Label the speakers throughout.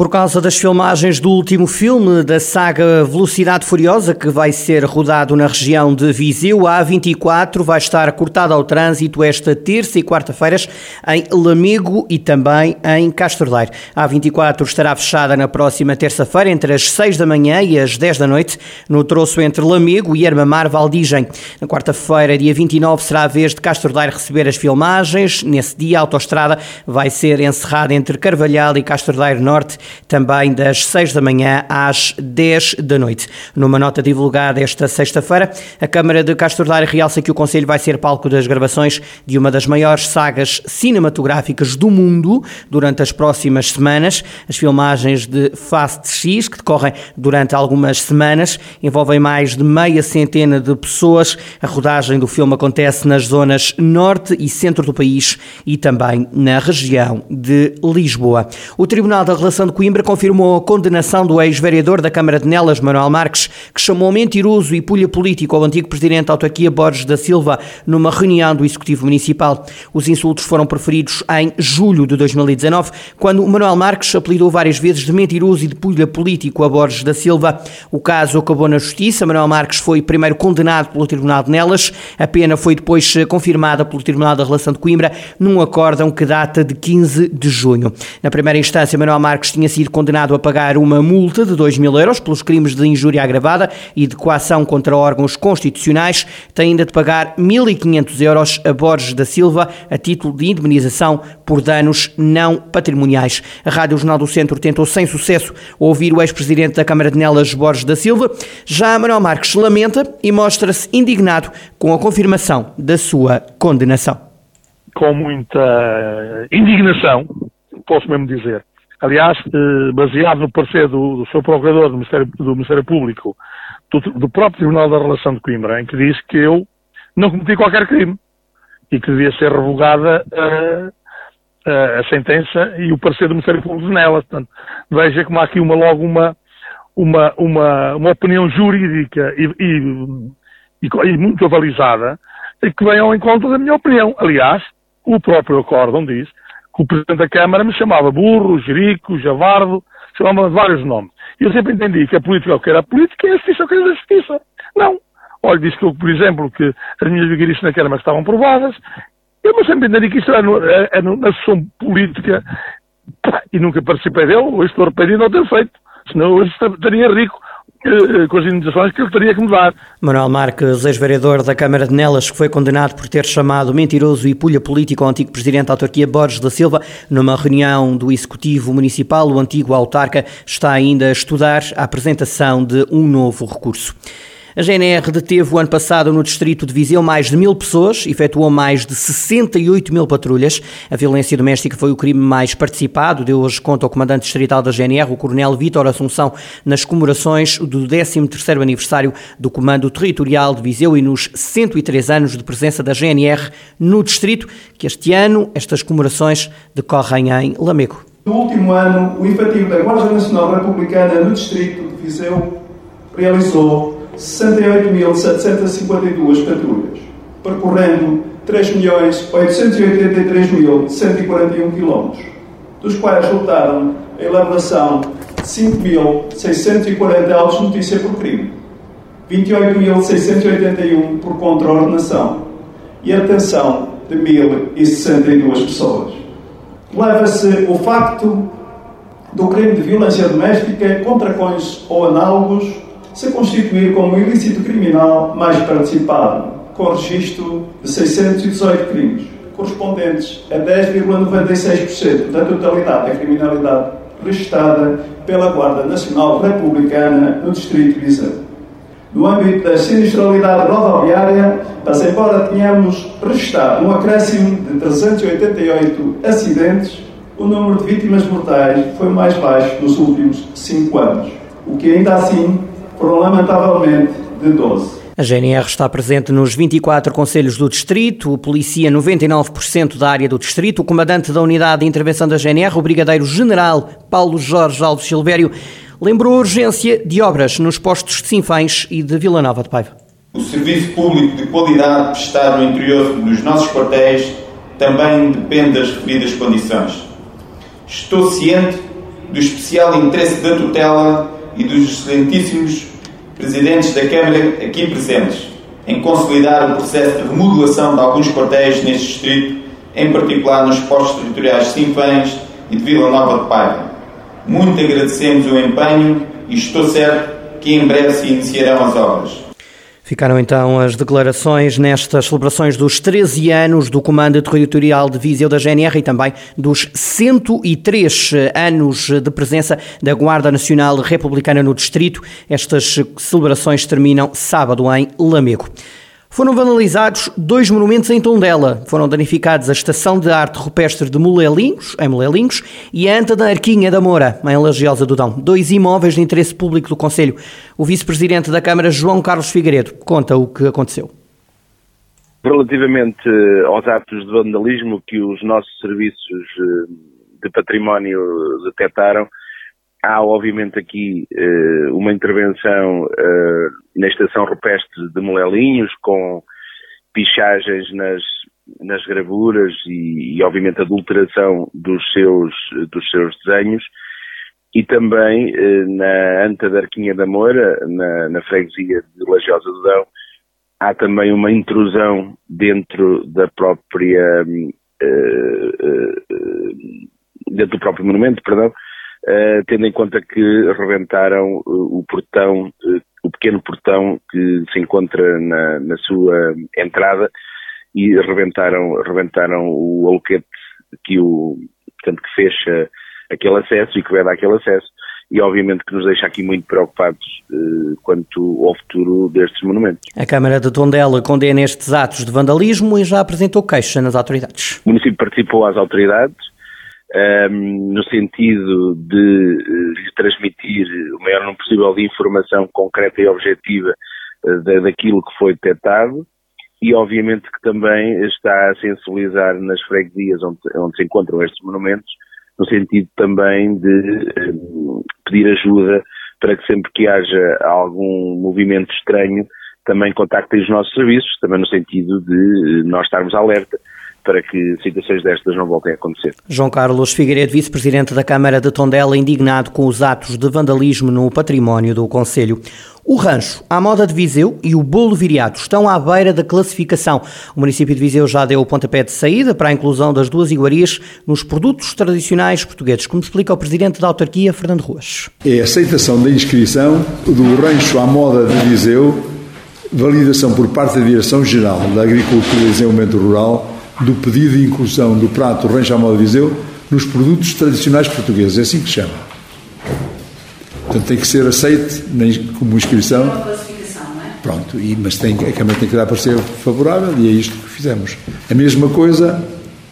Speaker 1: Por causa das filmagens do último filme da saga Velocidade Furiosa, que vai ser rodado na região de Viseu, a A24 vai estar cortada ao trânsito esta terça e quarta-feiras em Lamego e também em Castordeiro. A A24 estará fechada na próxima terça-feira, entre as 6 da manhã e as 10 da noite, no troço entre Lamego e Armamar Valdigem. Na quarta-feira, dia 29, será a vez de Castordeiro receber as filmagens. Nesse dia, a autoestrada vai ser encerrada entre Carvalhal e Castordeiro Norte também das 6 da manhã às 10 da noite. Numa nota divulgada esta sexta-feira, a Câmara de Castordeiro realça que o Conselho vai ser palco das gravações de uma das maiores sagas cinematográficas do mundo durante as próximas semanas. As filmagens de Fast X, que decorrem durante algumas semanas, envolvem mais de meia centena de pessoas. A rodagem do filme acontece nas zonas norte e centro do país e também na região de Lisboa. O Tribunal da Relação de Coimbra confirmou a condenação do ex-vereador da Câmara de Nelas, Manuel Marques, que chamou mentiroso e pulha político ao antigo presidente da autarquia Borges da Silva numa reunião do Executivo Municipal. Os insultos foram proferidos em julho de 2019, quando Manuel Marques apelidou várias vezes de mentiroso e de pulha político a Borges da Silva. O caso acabou na Justiça. Manuel Marques foi primeiro condenado pelo Tribunal de Nelas. A pena foi depois confirmada pelo Tribunal da Relação de Coimbra num acórdão que data de 15 de junho. Na primeira instância, Manuel Marques tinha sido condenado a pagar uma multa de 2 mil euros pelos crimes de injúria agravada e de coação contra órgãos constitucionais. Tem ainda de pagar 1.500 euros a Borges da Silva a título de indemnização por danos não patrimoniais. A Rádio Jornal do Centro tentou sem sucesso ouvir o ex-presidente da Câmara de Nelas, Borges da Silva. Já Manuel Marques lamenta e mostra-se indignado com a confirmação da sua condenação.
Speaker 2: Com muita indignação, posso mesmo dizer, aliás, eh, baseado no parecer do, do seu procurador do Ministério, do Ministério Público, do, do, próprio Tribunal da Relação de Coimbra, em que diz que eu não cometi qualquer crime e que devia ser revogada a, a, a sentença e o parecer do Ministério Público nela. Portanto, veja como há aqui uma, logo uma, uma, uma, uma opinião jurídica e, e, e, e muito avalizada que vem ao encontro da minha opinião. Aliás, o próprio acórdão diz que o Presidente da Câmara me chamava burro, jerico, javardo, chamava de vários nomes. E eu sempre entendi que a política é o que era a política e a justiça é o que era a justiça. Não. Olha, disse que eu, por exemplo, que as minhas vigarices na Câmara estavam provadas. Eu sempre entendi que isto era, no, era é na sessão política e nunca participei dele. Hoje estou arrependido de não ter feito. Senão hoje estaria rico com as indenizações que ele teria que mudar.
Speaker 1: Manuel Marques, ex-vereador da Câmara de Nelas, que foi condenado por ter chamado mentiroso e pulha político ao antigo presidente da autarquia Borges da Silva, numa reunião do Executivo Municipal, o antigo autarca está ainda a estudar a apresentação de um novo recurso. A GNR deteve o ano passado no distrito de Viseu mais de mil pessoas, efetuou mais de 68 mil patrulhas. A violência doméstica foi o crime mais participado, deu hoje conta ao comandante distrital da GNR, o coronel Vítor Assunção, nas comemorações do 13º aniversário do Comando Territorial de Viseu e nos 103 anos de presença da GNR no distrito, que este ano estas comemorações decorrem em Lamego.
Speaker 3: No último ano, o efetivo da Guarda Nacional Republicana no distrito de Viseu realizou 68.752 patrulhas, percorrendo 3.883.141 km, dos quais resultaram a elaboração de 5.640 autos de notícia por crime, 28.681 por contraordenação e a detenção de 1.062 pessoas. Leva-se o facto do crime de violência doméstica contra cões ou análogos se constituir como ilícito criminal mais participado, com registro de 618 crimes, correspondentes a 10,96% da totalidade da criminalidade registrada pela Guarda Nacional Republicana no Distrito de Viseu. No âmbito da sinistralidade rodoviária, mas embora tenhamos registrado um acréscimo de 388 acidentes, o número de vítimas mortais foi mais baixo nos últimos cinco anos, o que ainda assim lamentavelmente de 12.
Speaker 1: A GNR está presente nos 24 conselhos do distrito, policia 99% da área do distrito. O comandante da unidade de intervenção da GNR, o brigadeiro-general Paulo Jorge Alves Silvério, lembrou a urgência de obras nos postos de Sinfães e de Vila Nova de Paiva.
Speaker 4: O serviço público de qualidade prestado no interior dos nossos quartéis também depende das referidas condições. Estou ciente do especial interesse da tutela e dos excelentíssimos presidentes da Câmara aqui presentes em consolidar o processo de remodelação de alguns quartéis neste distrito, em particular nos postos territoriais de Sinfãs e de Vila Nova de Paiva. Muito agradecemos o empenho e estou certo que em breve se iniciarão as obras.
Speaker 1: Ficaram então as declarações nestas celebrações dos 13 anos do Comando Territorial de Viseu da GNR e também dos 103 anos de presença da Guarda Nacional Republicana no Distrito. Estas celebrações terminam sábado em Lamego. Foram vandalizados dois monumentos em Tondela. Foram danificados a Estação de Arte Rupestre de Molelinhos, em Molelinhos, e a Anta da Arquinha da Moura, em Lagiosa do Dão. Dois imóveis de interesse público do Conselho. O vice-presidente da Câmara, João Carlos Figueiredo, conta o que aconteceu.
Speaker 5: Relativamente aos atos de vandalismo que os nossos serviços eh, de património detectaram, há obviamente aqui uh, uma intervenção na estação rupestre de Molelinhos com pichagens nas, nas gravuras e, e, obviamente adulteração dos seus, dos seus desenhos. E também uh, na Anta da Arquinha da Moura, na, na freguesia de Lagiosa do Dão, há também uma intrusão dentro da própria dentro do próprio monumento, perdão, uh, tendo em conta que rebentaram o portão, pequeno portão que se encontra na, na sua entrada e rebentaram, rebentaram o aluquete que o, portanto, que fecha aquele acesso e que veda aquele acesso e obviamente que nos deixa aqui muito preocupados eh, quanto ao futuro destes monumentos.
Speaker 1: A Câmara de Tondela condena estes atos de vandalismo e já apresentou queixa nas autoridades.
Speaker 5: O município participou às autoridades, um, no sentido de uh, lhe transmitir o maior número possível de informação concreta e objetiva uh, daquilo que foi detectado. E obviamente que também está a sensibilizar nas freguesias onde, onde se encontram estes monumentos, no sentido também de um, pedir ajuda para que sempre que haja algum movimento estranho também contactem os nossos serviços, também no sentido de nós estarmos alerta para que situações destas não voltem a acontecer.
Speaker 1: João Carlos Figueiredo, vice-presidente da Câmara de Tondela, indignado com os atos de vandalismo no património do Conselho. O rancho, a moda de Viseu e o bolo viriato estão à beira da classificação. O município de Viseu já deu o pontapé de saída para a inclusão das duas iguarias nos produtos tradicionais portugueses, como explica o presidente da autarquia, Fernando Ruas.
Speaker 6: É a aceitação da inscrição do rancho à moda de Viseu, validação por parte da Direção-Geral da Agricultura e Desenvolvimento Rural do pedido de inclusão do prato Rancho Amal Viseu nos produtos tradicionais portugueses. É assim que se chama. Portanto, tem que ser aceite como inscrição.
Speaker 7: Uma classificação, não é?
Speaker 6: Pronto, e, mas tem, a Câmara tem que dar parecer favorável e é isto que fizemos. A mesma coisa,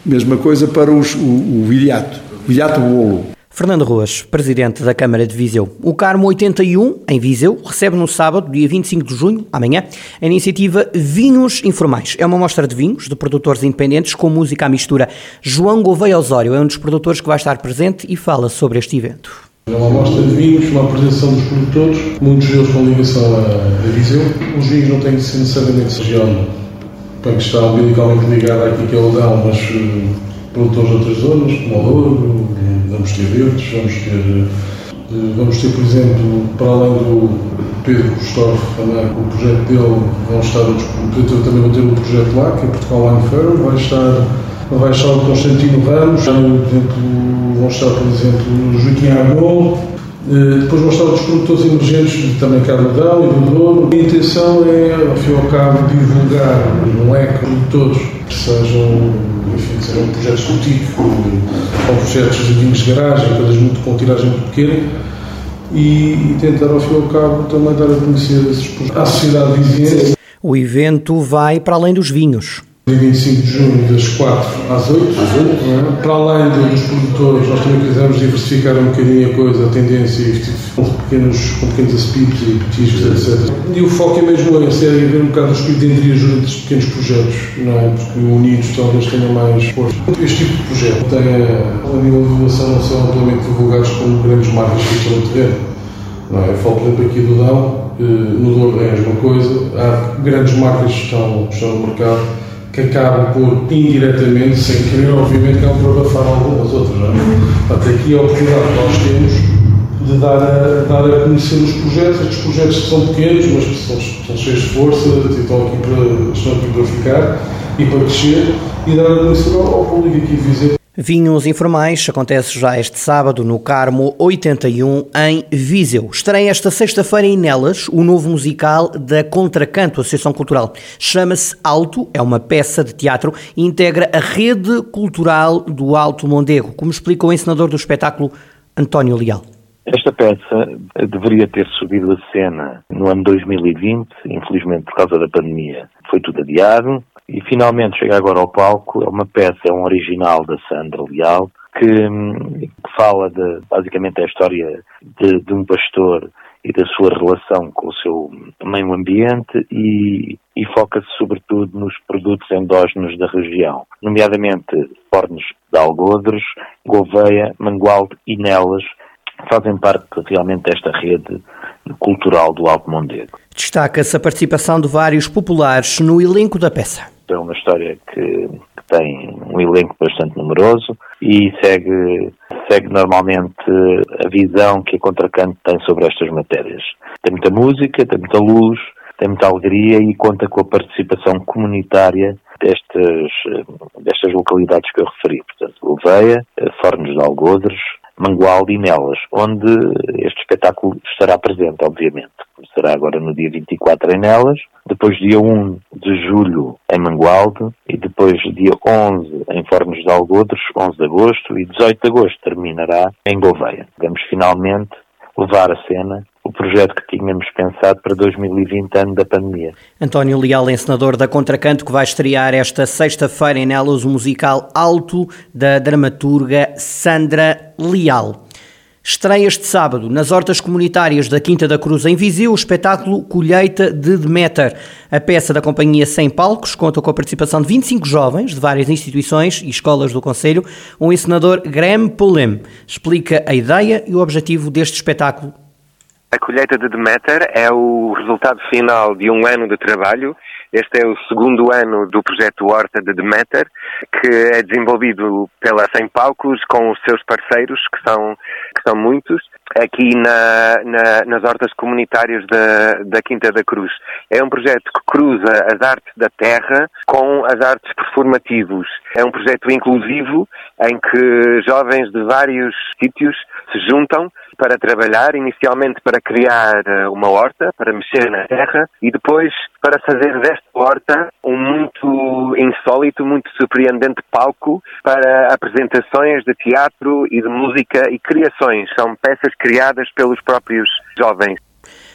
Speaker 6: mesma coisa para os, o, o viriato, viriato bolo.
Speaker 1: Fernando Ruas, presidente da Câmara de Viseu. O Carmo 81, em Viseu, recebe no sábado, dia 25 de junho, amanhã, a iniciativa Vinhos Informais. É uma mostra de vinhos de produtores independentes com música à mistura. João Gouveia Osório é um dos produtores que vai estar presente e fala sobre este evento.
Speaker 8: É uma mostra de vinhos, uma apresentação dos produtores, muitos deles com ligação a, a Viseu. Os vinhos não têm de ser necessariamente região para que está umbilicalmente ligado àquilo que é o Dão, mas uh, produtores de outras zonas, como o Douro, vamos ter verdes, vamos ter, eh, vamos ter, por exemplo, para além do Pedro Custóf também, o projeto dele, vão estar outros, eu também vou ter um projeto lá, que é Portugal Wine Fair, vai estar, vai estar o Constantino Ramos, vão estar, por exemplo, Joaquim Argol, eh, depois vão estar outros produtores emergentes, também Carladão e do Douro. A intenção é, ao fim e ao cabo, divulgar um leque de produtores que sejam, enfim, sejam projetos boutique, ou projetos de vinhos de garagem, coisas muito, com tiragem muito pequena, e, e, tentar, ao fim e ao cabo, também dar a conhecer esses projetos à sociedade vizinha.
Speaker 1: O evento vai para além dos vinhos.
Speaker 8: Dia 25 de junho, das 4 às 8. Às 8. É? Para além dos produtores, nós também quisemos diversificar um bocadinho a coisa, a tendência, com pequenos, com pequenos aspitos e petiscos, etc. E o foco é mesmo esse, é ver um bocado o espírito de entre destes pequenos projetos, não é? Porque unidos talvez tenham mais força. Este tipo de projeto tem, a nível de divulgação, não são amplamente divulgados como grandes marcas que estão no terreno. Não é? Eu falo, por exemplo, aqui do Dão, no computador é a mesma coisa. Há grandes marcas que estão, estão no mercado que acabam por, indiretamente, sem querer, obviamente, acabam por abafar algumas outras. Não é? Portanto, aqui a oportunidade que nós temos de dar a, dar a conhecer os projetos, estes projetos que são pequenos, mas que são, são cheios de força, estão aqui, para, estão aqui para ficar e para crescer, e dar a conhecer ao, ao público aqui Viseu
Speaker 1: Vinhos Informais acontece já este sábado no Carmo 81 em Viseu. Estreia esta sexta-feira em Nelas o novo musical da Contracanto Associação Cultural. Chama-se Alto, é uma peça de teatro e integra a rede cultural do Alto Mondego, como explicou o encenador do espetáculo António Leal.
Speaker 9: Esta peça deveria ter subido a cena no ano 2020, infelizmente por causa da pandemia foi tudo adiado. E finalmente chega agora ao palco, é uma peça, é um original da Sandra Leal, que, que fala de, basicamente, a história de, de, um pastor e da sua relação com o seu meio ambiente e, e foca-se sobretudo nos produtos endógenos da região, nomeadamente fornos de algodres, Gouveia, Mangualde e Nelas, fazem parte realmente desta rede cultural do Alto Mondego.
Speaker 1: Destaca-se a participação de vários populares no elenco da peça
Speaker 9: é uma história que, que, tem um elenco bastante numeroso e segue, segue normalmente a visão que a Contracanto tem sobre estas matérias. Tem muita música, tem muita luz, tem muita alegria e conta com a participação comunitária destas, destas localidades que eu referi. Portanto, Gouveia, Fornos de Algodres, Mangualde e Nelas, onde este espetáculo estará presente, obviamente. Será agora no dia 24 em Nelas, depois dia 1 de julho em Mangualde e depois dia 11 em Fornos de Algodres, 11 de agosto e 18 de agosto terminará em Gouveia. Vamos finalmente levar a cena o projeto que tínhamos pensado para 2020, ano da pandemia.
Speaker 1: António Leal, encenador da Contracanto, que vai estrear esta sexta-feira em Nelas o musical Alto da dramaturga Sandra Leal. Estreia este sábado, nas hortas comunitárias da Quinta da Cruz, em Viseu, o espetáculo Colheita de Demeter. A peça da companhia Sem Palcos conta com a participação de 25 jovens de várias instituições e escolas do Conselho. O encenador Graham Polem explica a ideia e o objetivo deste espetáculo
Speaker 7: a colheita de Demeter é o resultado final de um ano de trabalho. Este é o segundo ano do projeto Horta de Demeter, que é desenvolvido pela Sem Palcos com os seus parceiros, que são, que são muitos, aqui na, na, nas hortas comunitárias da, da Quinta da Cruz. É um projeto que cruza as artes da terra com as artes performativos. É um projeto inclusivo em que jovens de vários sítios se juntam para trabalhar, inicialmente para criar eh, uma horta, para mexer na terra e depois para fazer desta horta um muito insólito, muito surpreendente palco para apresentações de teatro e de música e criações. São peças criadas pelos próprios jovens.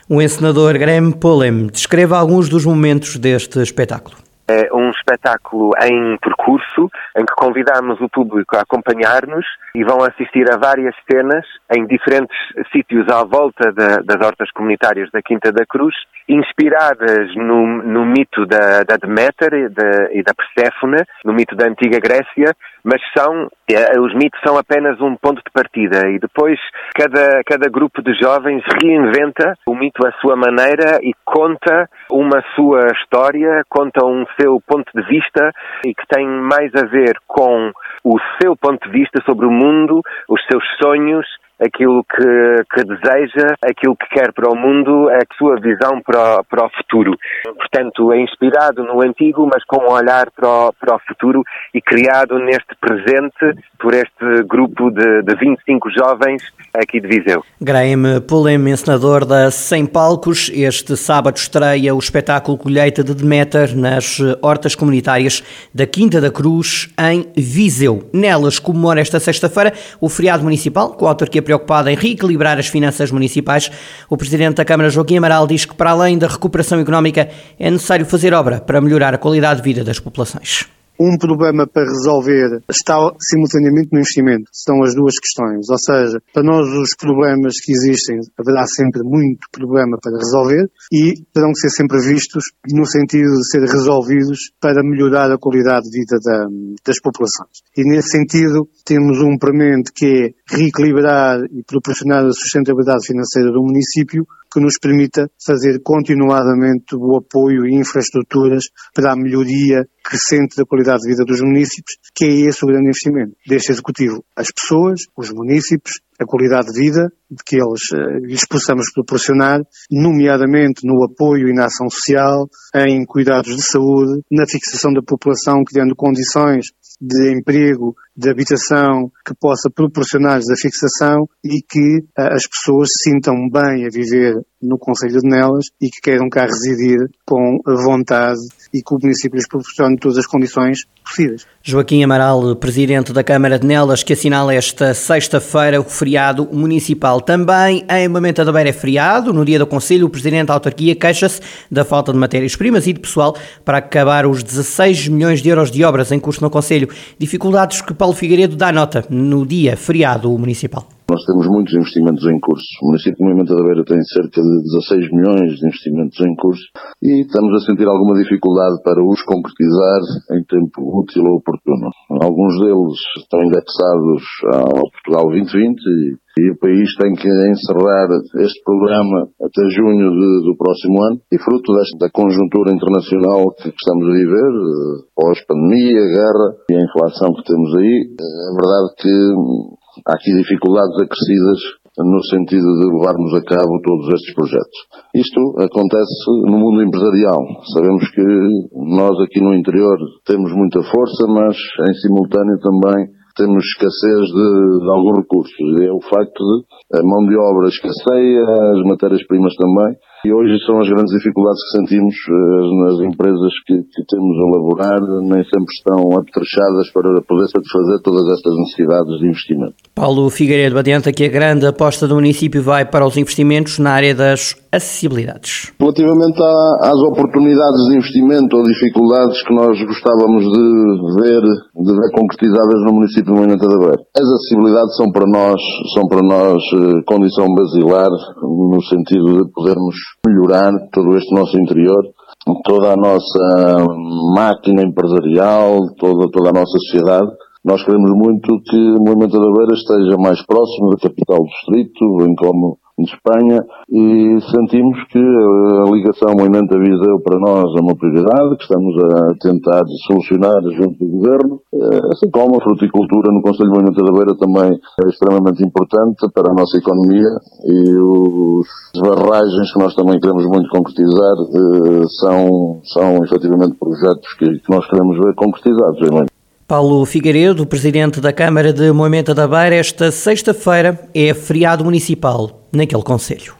Speaker 1: O encenador Graham Polem descreve alguns dos momentos deste espetáculo.
Speaker 7: É um espetáculo em percurso em que convidamos o público a acompanhar-nos e vão assistir a várias cenas em diferentes sítios à volta das hortas comunitárias da Quinta da Cruz, inspiradas no, no mito da, da Deméter e da, e da Perséfone, no mito da antiga Grécia, mas são, eh, os mitos são apenas um ponto de partida. E depois cada, cada grupo de jovens reinventa o mito à sua maneira e conta uma sua história, conta um seu ponto de vista e que tem mais a ver com o seu ponto de vista sobre o mundo, os seus sonhos aquilo que, que, deseja, aquilo que quer para o mundo, a sua visão para o, para o futuro. Portanto, é inspirado no antigo, mas com um olhar para o, para o futuro e criado neste presente por este grupo de, de 25 jovens aqui de Viseu.
Speaker 1: Graham Pulem, encenador da 100 Palcos, este sábado estreia o espetáculo Colheita de Demeter nas hortas comunitárias da Quinta da Cruz, em Viseu. Nelas comemora esta sexta-feira o feriado municipal, com a autarquia preocupada em reequilibrar as finanças municipais. O Presidente da Câmara, Joaquim Amaral, diz que para além da recuperação económica é necessário fazer obra para melhorar a qualidade de vida das populações.
Speaker 10: Um problema para resolver está simultaneamente no investimento. São as duas questões. Ou seja, para nós os problemas que existem, haverá sempre muito problema para resolver e terão que ser sempre vistos no sentido de ser resolvidos para melhorar a qualidade de vida da, das populações. E nesse sentido, temos um premente que é reequilibrar e proporcionar a sustentabilidade financeira do município que nos permita fazer continuadamente o apoio e infraestruturas para a melhoria crescente da qualidade de vida dos municípios, que é esse o grande investimento deste Executivo. As pessoas, os municípios, a qualidade de vida que eles uh, lhes possamos proporcionar, nomeadamente no apoio e na ação social, em cuidados de saúde, na fixação da população, criando condições de emprego, de habitação que possa proporcionar-lhes a fixação e que uh, as pessoas se sintam bem a viver no Conselho de Nelas e que queiram cá residir com vontade e que o município lhes proporcione todas as condições possíveis.
Speaker 1: Joaquim Amaral, presidente da Câmara de Nelas, que assinala esta sexta-feira o feriado municipal. Também em Moimenta da Beira é feriado. No dia do Conselho, o presidente da autarquia queixa-se da falta de matérias-primas e de pessoal para acabar os 16 milhões de euros de obras em curso no Conselho. Dificuldades que Paulo Figueiredo dá nota no dia feriado municipal.
Speaker 11: Nós temos muitos investimentos em curso. O município de Moimenta da Beira tem cerca de 16 milhões de investimentos em curso e estamos a sentir alguma dificuldade para os concretizar em tempo útil ou oportuno. Alguns deles estão indexados ao Portugal 2020 e, e o país tem que encerrar este programa até junho de, do próximo ano e fruto desta conjuntura internacional que estamos a viver, eh, pós-pandemia, guerra e a inflação que temos aí, é verdade que há aqui dificuldades acrescidas no sentido de levarmos a cabo todos estes projetos. Isto acontece no mundo empresarial. Sabemos que nós aqui no interior temos muita força, mas em simultâneo também temos escassez de, de alguns recursos. É o facto de a mão de obra escasseia, as matérias-primas também, e hoje são as grandes dificuldades que sentimos uh, nas empresas que, que, temos a laborar, nem sempre estão apetrechadas para poder satisfazer todas estas necessidades de investimento.
Speaker 1: Paulo Figueiredo adianta que a grande aposta do município vai para os investimentos na área das acessibilidades.
Speaker 11: Relativamente às oportunidades de investimento ou dificuldades que nós gostávamos de ver, de ver concretizadas no município de Moimenta da Beira. As acessibilidades são para nós, são para nós eh, condição basilar no sentido de podermos melhorar todo este nosso interior, toda a nossa máquina empresarial, toda, toda a nossa sociedade. Nós queremos muito que o Movimento da Beira esteja mais próximo da capital do distrito, bem como de Espanha e sentimos que a ligação Moimenta-Viseu para nós é uma prioridade, que estamos a tentar solucionar junto do Governo, eh, assim como a fruticultura no Conselho de Moimenta da Beira também é extremamente importante para a nossa economia e os barragens que nós também queremos muito concretizar eh, são, são efetivamente projetos que, nós queremos ver concretizados.
Speaker 1: Paulo Figueiredo, presidente da Câmara de Moimenta da Beira, esta sexta-feira é feriado municipal naquele conselho.